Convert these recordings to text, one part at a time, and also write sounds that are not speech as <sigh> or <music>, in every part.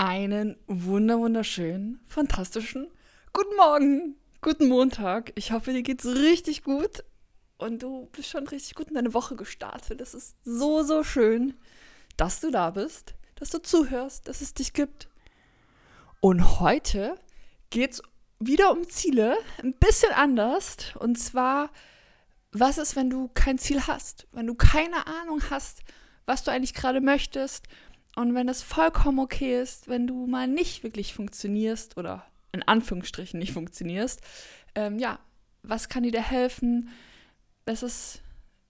einen wunder wunderschönen, fantastischen guten Morgen, guten Montag. Ich hoffe, dir geht's richtig gut und du bist schon richtig gut in deine Woche gestartet. Das ist so, so schön, dass du da bist, dass du zuhörst, dass es dich gibt. Und heute geht's wieder um Ziele, ein bisschen anders. Und zwar, was ist, wenn du kein Ziel hast? Wenn du keine Ahnung hast, was du eigentlich gerade möchtest und wenn es vollkommen okay ist, wenn du mal nicht wirklich funktionierst oder in Anführungsstrichen nicht funktionierst, ähm, ja, was kann dir da helfen? Es ist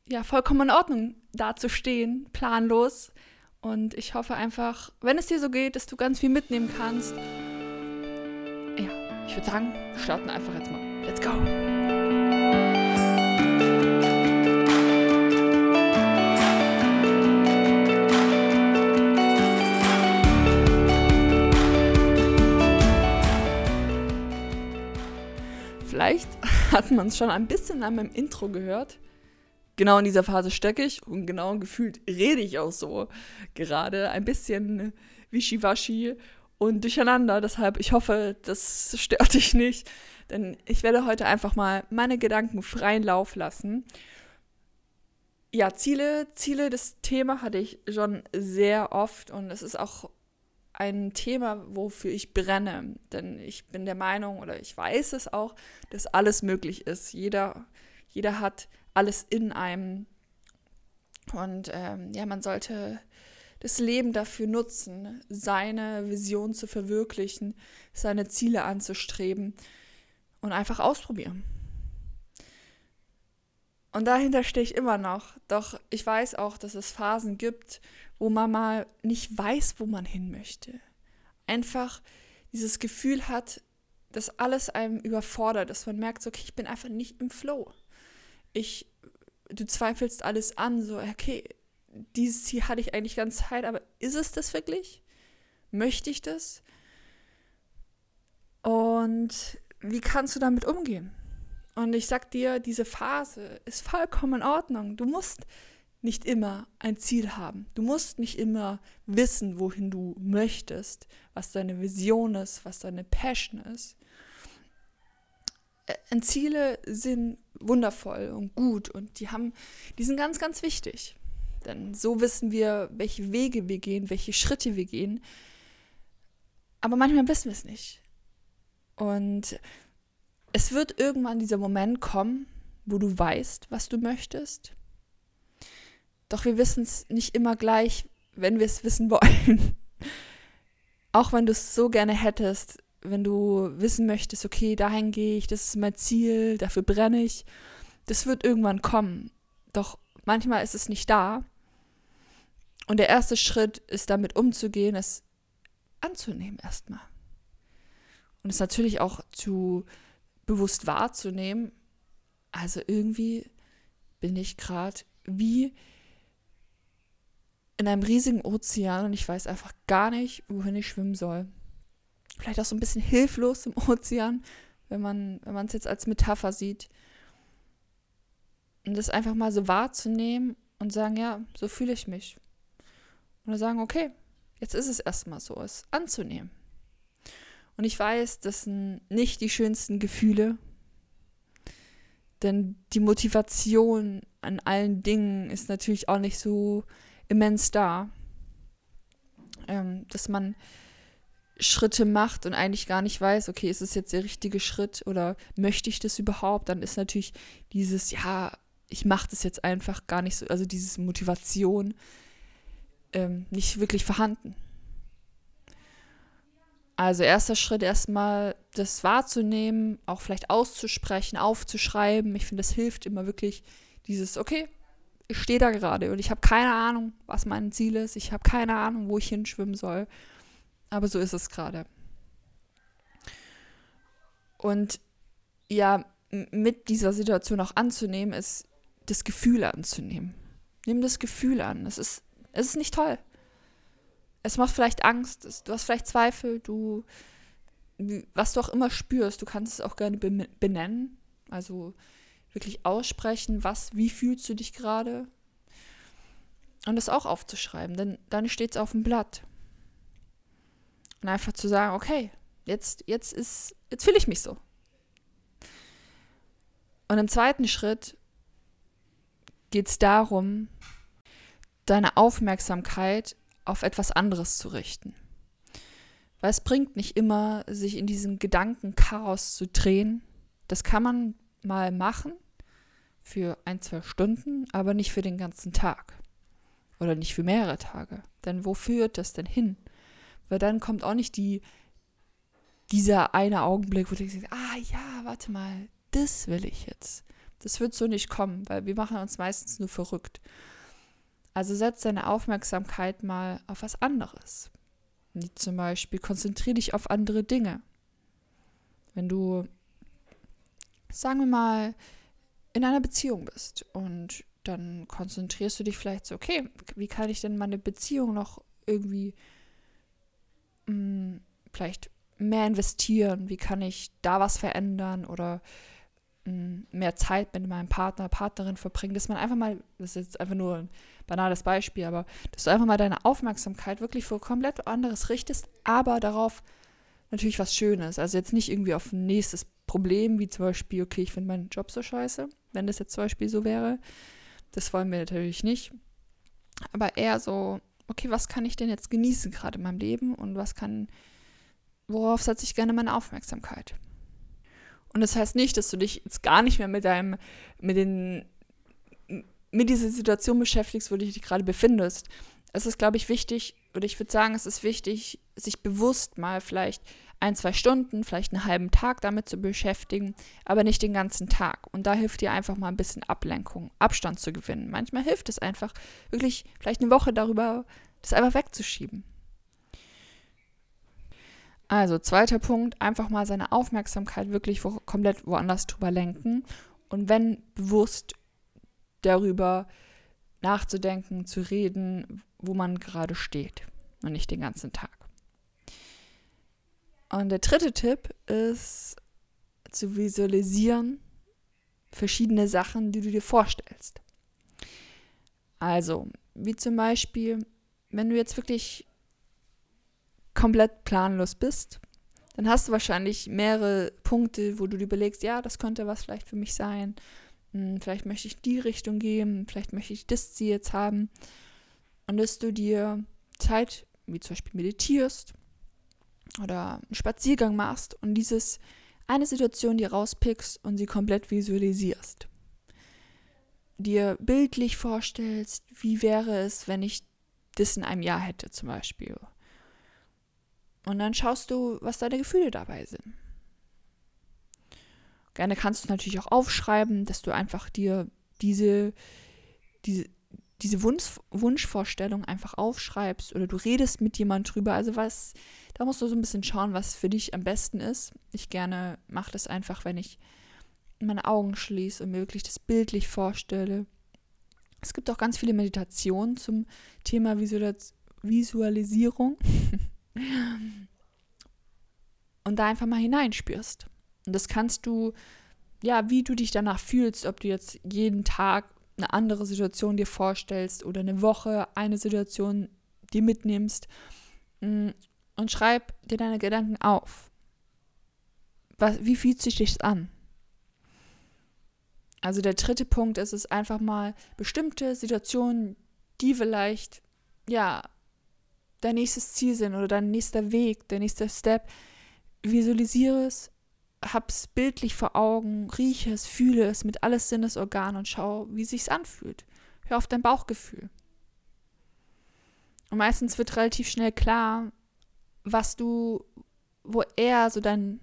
ja vollkommen in Ordnung, da zu stehen, planlos. Und ich hoffe einfach, wenn es dir so geht, dass du ganz viel mitnehmen kannst. Ja, ich würde sagen, wir starten einfach jetzt mal. Let's go! Hat man es schon ein bisschen an meinem Intro gehört. Genau in dieser Phase stecke ich und genau gefühlt rede ich auch so gerade. Ein bisschen wischiwaschi und durcheinander. Deshalb, ich hoffe, das stört dich nicht. Denn ich werde heute einfach mal meine Gedanken freien Lauf lassen. Ja, Ziele, Ziele, das Thema hatte ich schon sehr oft und es ist auch ein Thema, wofür ich brenne. Denn ich bin der Meinung oder ich weiß es auch, dass alles möglich ist. Jeder, jeder hat alles in einem. Und ähm, ja, man sollte das Leben dafür nutzen, seine Vision zu verwirklichen, seine Ziele anzustreben und einfach ausprobieren. Und dahinter stehe ich immer noch. Doch ich weiß auch, dass es Phasen gibt, wo man mal nicht weiß, wo man hin möchte. Einfach dieses Gefühl hat, dass alles einem überfordert, dass man merkt, okay, ich bin einfach nicht im Flow. Ich, du zweifelst alles an, so, okay, dieses Ziel hatte ich eigentlich ganz Zeit, aber ist es das wirklich? Möchte ich das? Und wie kannst du damit umgehen? Und ich sag dir, diese Phase ist vollkommen in Ordnung. Du musst nicht immer ein Ziel haben. Du musst nicht immer wissen, wohin du möchtest, was deine Vision ist, was deine Passion ist. Äh, Ziele sind wundervoll und gut und die haben, die sind ganz, ganz wichtig. Denn so wissen wir, welche Wege wir gehen, welche Schritte wir gehen. Aber manchmal wissen wir es nicht. Und es wird irgendwann dieser Moment kommen, wo du weißt, was du möchtest, doch wir wissen es nicht immer gleich, wenn wir es wissen wollen. <laughs> Auch wenn du es so gerne hättest, wenn du wissen möchtest, okay, dahin gehe ich, das ist mein Ziel, dafür brenne ich, das wird irgendwann kommen. Doch manchmal ist es nicht da. Und der erste Schritt ist damit umzugehen, es anzunehmen erstmal. Und es natürlich auch zu bewusst wahrzunehmen. Also irgendwie bin ich gerade wie in einem riesigen Ozean und ich weiß einfach gar nicht, wohin ich schwimmen soll. Vielleicht auch so ein bisschen hilflos im Ozean, wenn man wenn es jetzt als Metapher sieht. Und das einfach mal so wahrzunehmen und sagen, ja, so fühle ich mich. Und sagen, okay, jetzt ist es erstmal so, es anzunehmen. Und ich weiß, das sind nicht die schönsten Gefühle, denn die Motivation an allen Dingen ist natürlich auch nicht so immens da. Ähm, dass man Schritte macht und eigentlich gar nicht weiß, okay, ist es jetzt der richtige Schritt oder möchte ich das überhaupt? Dann ist natürlich dieses, ja, ich mache das jetzt einfach gar nicht so, also diese Motivation ähm, nicht wirklich vorhanden. Also erster Schritt erstmal das wahrzunehmen, auch vielleicht auszusprechen, aufzuschreiben. Ich finde, das hilft immer wirklich dieses, okay, ich stehe da gerade und ich habe keine Ahnung, was mein Ziel ist. Ich habe keine Ahnung, wo ich hinschwimmen soll. Aber so ist es gerade. Und ja, mit dieser Situation auch anzunehmen, ist das Gefühl anzunehmen. Nimm das Gefühl an. Es ist, es ist nicht toll. Es macht vielleicht Angst, du hast vielleicht Zweifel, du, was du auch immer spürst, du kannst es auch gerne benennen. Also wirklich aussprechen, was, wie fühlst du dich gerade? Und das auch aufzuschreiben, denn dann steht es auf dem Blatt. Und einfach zu sagen, okay, jetzt, jetzt ist, jetzt fühle ich mich so. Und im zweiten Schritt geht es darum, deine Aufmerksamkeit auf etwas anderes zu richten. Weil es bringt nicht immer, sich in diesem Gedankenchaos zu drehen. Das kann man mal machen für ein, zwei Stunden, aber nicht für den ganzen Tag. Oder nicht für mehrere Tage. Denn wo führt das denn hin? Weil dann kommt auch nicht die, dieser eine Augenblick, wo du denkst, ah ja, warte mal, das will ich jetzt. Das wird so nicht kommen, weil wir machen uns meistens nur verrückt. Also setz deine Aufmerksamkeit mal auf was anderes. Wie zum Beispiel konzentriere dich auf andere Dinge. Wenn du, sagen wir mal, in einer Beziehung bist und dann konzentrierst du dich vielleicht so, okay, wie kann ich denn meine Beziehung noch irgendwie mh, hm, vielleicht mehr investieren? Wie kann ich da was verändern oder mehr Zeit mit meinem Partner, Partnerin verbringen, dass man einfach mal, das ist jetzt einfach nur ein banales Beispiel, aber dass du einfach mal deine Aufmerksamkeit wirklich für komplett anderes richtest, aber darauf natürlich was Schönes. Also jetzt nicht irgendwie auf ein nächstes Problem, wie zum Beispiel, okay, ich finde meinen Job so scheiße, wenn das jetzt zum Beispiel so wäre. Das wollen wir natürlich nicht. Aber eher so, okay, was kann ich denn jetzt genießen gerade in meinem Leben und was kann, worauf setze ich gerne meine Aufmerksamkeit? Und das heißt nicht, dass du dich jetzt gar nicht mehr mit deinem, mit den, mit dieser Situation beschäftigst, wo du dich gerade befindest. Es ist, glaube ich, wichtig, oder ich würde sagen, es ist wichtig, sich bewusst mal vielleicht ein, zwei Stunden, vielleicht einen halben Tag damit zu beschäftigen, aber nicht den ganzen Tag. Und da hilft dir einfach mal ein bisschen Ablenkung, Abstand zu gewinnen. Manchmal hilft es einfach, wirklich vielleicht eine Woche darüber, das einfach wegzuschieben. Also, zweiter Punkt, einfach mal seine Aufmerksamkeit wirklich wo, komplett woanders drüber lenken. Und wenn bewusst darüber nachzudenken, zu reden, wo man gerade steht und nicht den ganzen Tag. Und der dritte Tipp ist zu visualisieren verschiedene Sachen, die du dir vorstellst. Also, wie zum Beispiel, wenn du jetzt wirklich komplett planlos bist, dann hast du wahrscheinlich mehrere Punkte, wo du dir überlegst, ja, das könnte was vielleicht für mich sein. Hm, vielleicht möchte ich die Richtung gehen, vielleicht möchte ich das Ziel jetzt haben. Und dass du dir Zeit, wie zum Beispiel meditierst oder einen Spaziergang machst und dieses eine Situation dir rauspickst und sie komplett visualisierst. Dir bildlich vorstellst, wie wäre es, wenn ich das in einem Jahr hätte zum Beispiel. Und dann schaust du, was deine Gefühle dabei sind. Gerne kannst du es natürlich auch aufschreiben, dass du einfach dir diese, diese, diese Wunsch, Wunschvorstellung einfach aufschreibst oder du redest mit jemand drüber. Also was, da musst du so ein bisschen schauen, was für dich am besten ist. Ich gerne mache das einfach, wenn ich meine Augen schließe und mir wirklich das bildlich vorstelle. Es gibt auch ganz viele Meditationen zum Thema Visualisierung. <laughs> Und da einfach mal hineinspürst. Und das kannst du, ja, wie du dich danach fühlst, ob du jetzt jeden Tag eine andere Situation dir vorstellst oder eine Woche eine Situation dir mitnimmst mm, und schreib dir deine Gedanken auf. Was, wie fühlt sich das an? Also der dritte Punkt ist es einfach mal bestimmte Situationen, die vielleicht ja dein nächstes Ziel sind oder dein nächster Weg, der nächste Step, visualisiere es, hab's bildlich vor Augen, rieche es, fühle es mit alles Sinnesorganen und schau, wie sich's anfühlt. Hör auf dein Bauchgefühl. Und meistens wird relativ schnell klar, was du, wo er so dein,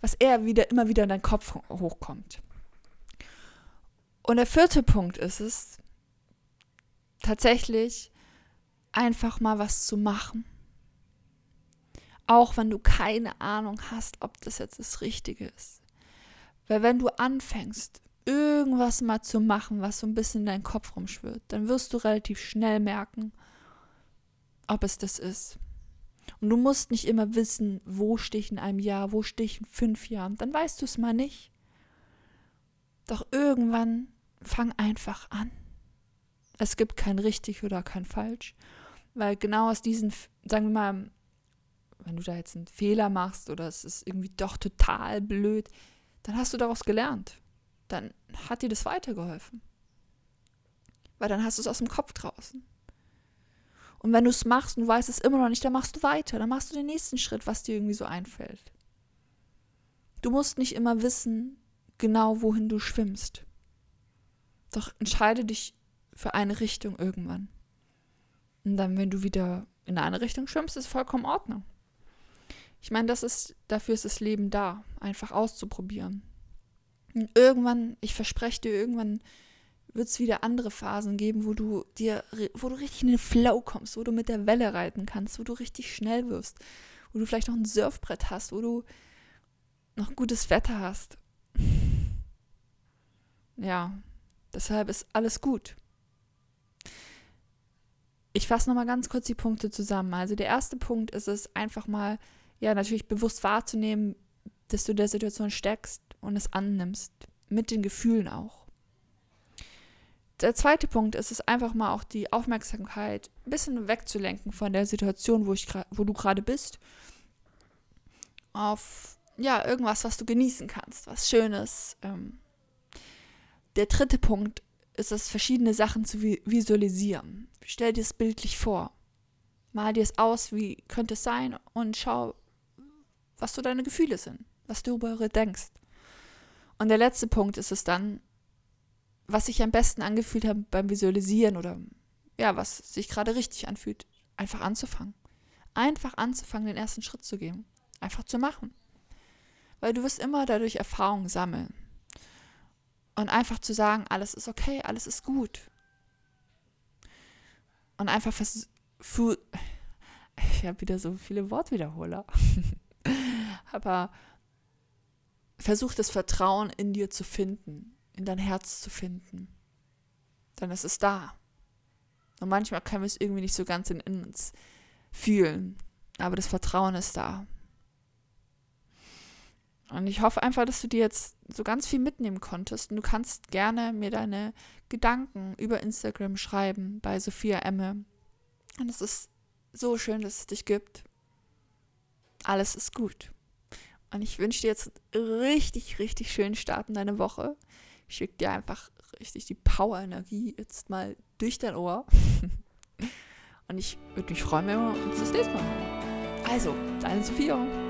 was er wieder immer wieder in deinen Kopf hochkommt. Und der vierte Punkt ist es, tatsächlich einfach mal was zu machen. Auch wenn du keine Ahnung hast, ob das jetzt das Richtige ist. Weil wenn du anfängst, irgendwas mal zu machen, was so ein bisschen in deinen Kopf rumschwirrt, dann wirst du relativ schnell merken, ob es das ist. Und du musst nicht immer wissen, wo stehe ich in einem Jahr, wo stehe ich in fünf Jahren. Dann weißt du es mal nicht. Doch irgendwann fang einfach an. Es gibt kein richtig oder kein falsch. Weil genau aus diesen, sagen wir mal, wenn du da jetzt einen Fehler machst oder es ist irgendwie doch total blöd, dann hast du daraus gelernt. Dann hat dir das weitergeholfen. Weil dann hast du es aus dem Kopf draußen. Und wenn du es machst und du weißt es immer noch nicht, dann machst du weiter. Dann machst du den nächsten Schritt, was dir irgendwie so einfällt. Du musst nicht immer wissen, genau wohin du schwimmst. Doch entscheide dich für eine Richtung irgendwann. Und dann, wenn du wieder in eine Richtung schwimmst, ist vollkommen Ordnung. Ich meine, das ist, dafür ist das Leben da, einfach auszuprobieren. Und irgendwann, ich verspreche dir, irgendwann wird es wieder andere Phasen geben, wo du dir, wo du richtig in den Flow kommst, wo du mit der Welle reiten kannst, wo du richtig schnell wirst, wo du vielleicht noch ein Surfbrett hast, wo du noch gutes Wetter hast. Ja, deshalb ist alles gut. Ich fasse nochmal ganz kurz die Punkte zusammen. Also der erste Punkt ist es einfach mal, ja, natürlich bewusst wahrzunehmen, dass du der Situation steckst und es annimmst. Mit den Gefühlen auch. Der zweite Punkt ist es einfach mal auch die Aufmerksamkeit ein bisschen wegzulenken von der Situation, wo, ich wo du gerade bist, auf ja, irgendwas, was du genießen kannst, was Schönes. Ähm. Der dritte Punkt ist es, verschiedene Sachen zu visualisieren. Stell dir es bildlich vor. Mal dir es aus, wie könnte es sein und schau, was so deine Gefühle sind, was du darüber denkst. Und der letzte Punkt ist es dann, was sich am besten angefühlt hat beim Visualisieren oder ja, was sich gerade richtig anfühlt, einfach anzufangen. Einfach anzufangen, den ersten Schritt zu gehen. Einfach zu machen. Weil du wirst immer dadurch Erfahrung sammeln. Und einfach zu sagen, alles ist okay, alles ist gut. Und einfach versuch, ich habe wieder so viele Wortwiederholer. <laughs> Aber versuch das Vertrauen in dir zu finden in dein Herz zu finden. Dann ist es da. Und manchmal können wir es irgendwie nicht so ganz in uns fühlen. Aber das Vertrauen ist da. Und ich hoffe einfach, dass du dir jetzt so ganz viel mitnehmen konntest. Und du kannst gerne mir deine Gedanken über Instagram schreiben bei Sophia Emme. Und es ist so schön, dass es dich gibt. Alles ist gut. Und ich wünsche dir jetzt richtig, richtig schönen Start in deine Woche schickt dir einfach richtig die Power-Energie jetzt mal durch dein Ohr. <laughs> Und ich würde mich freuen, wenn wir uns das nächste Mal hören. Also, deine Sophia.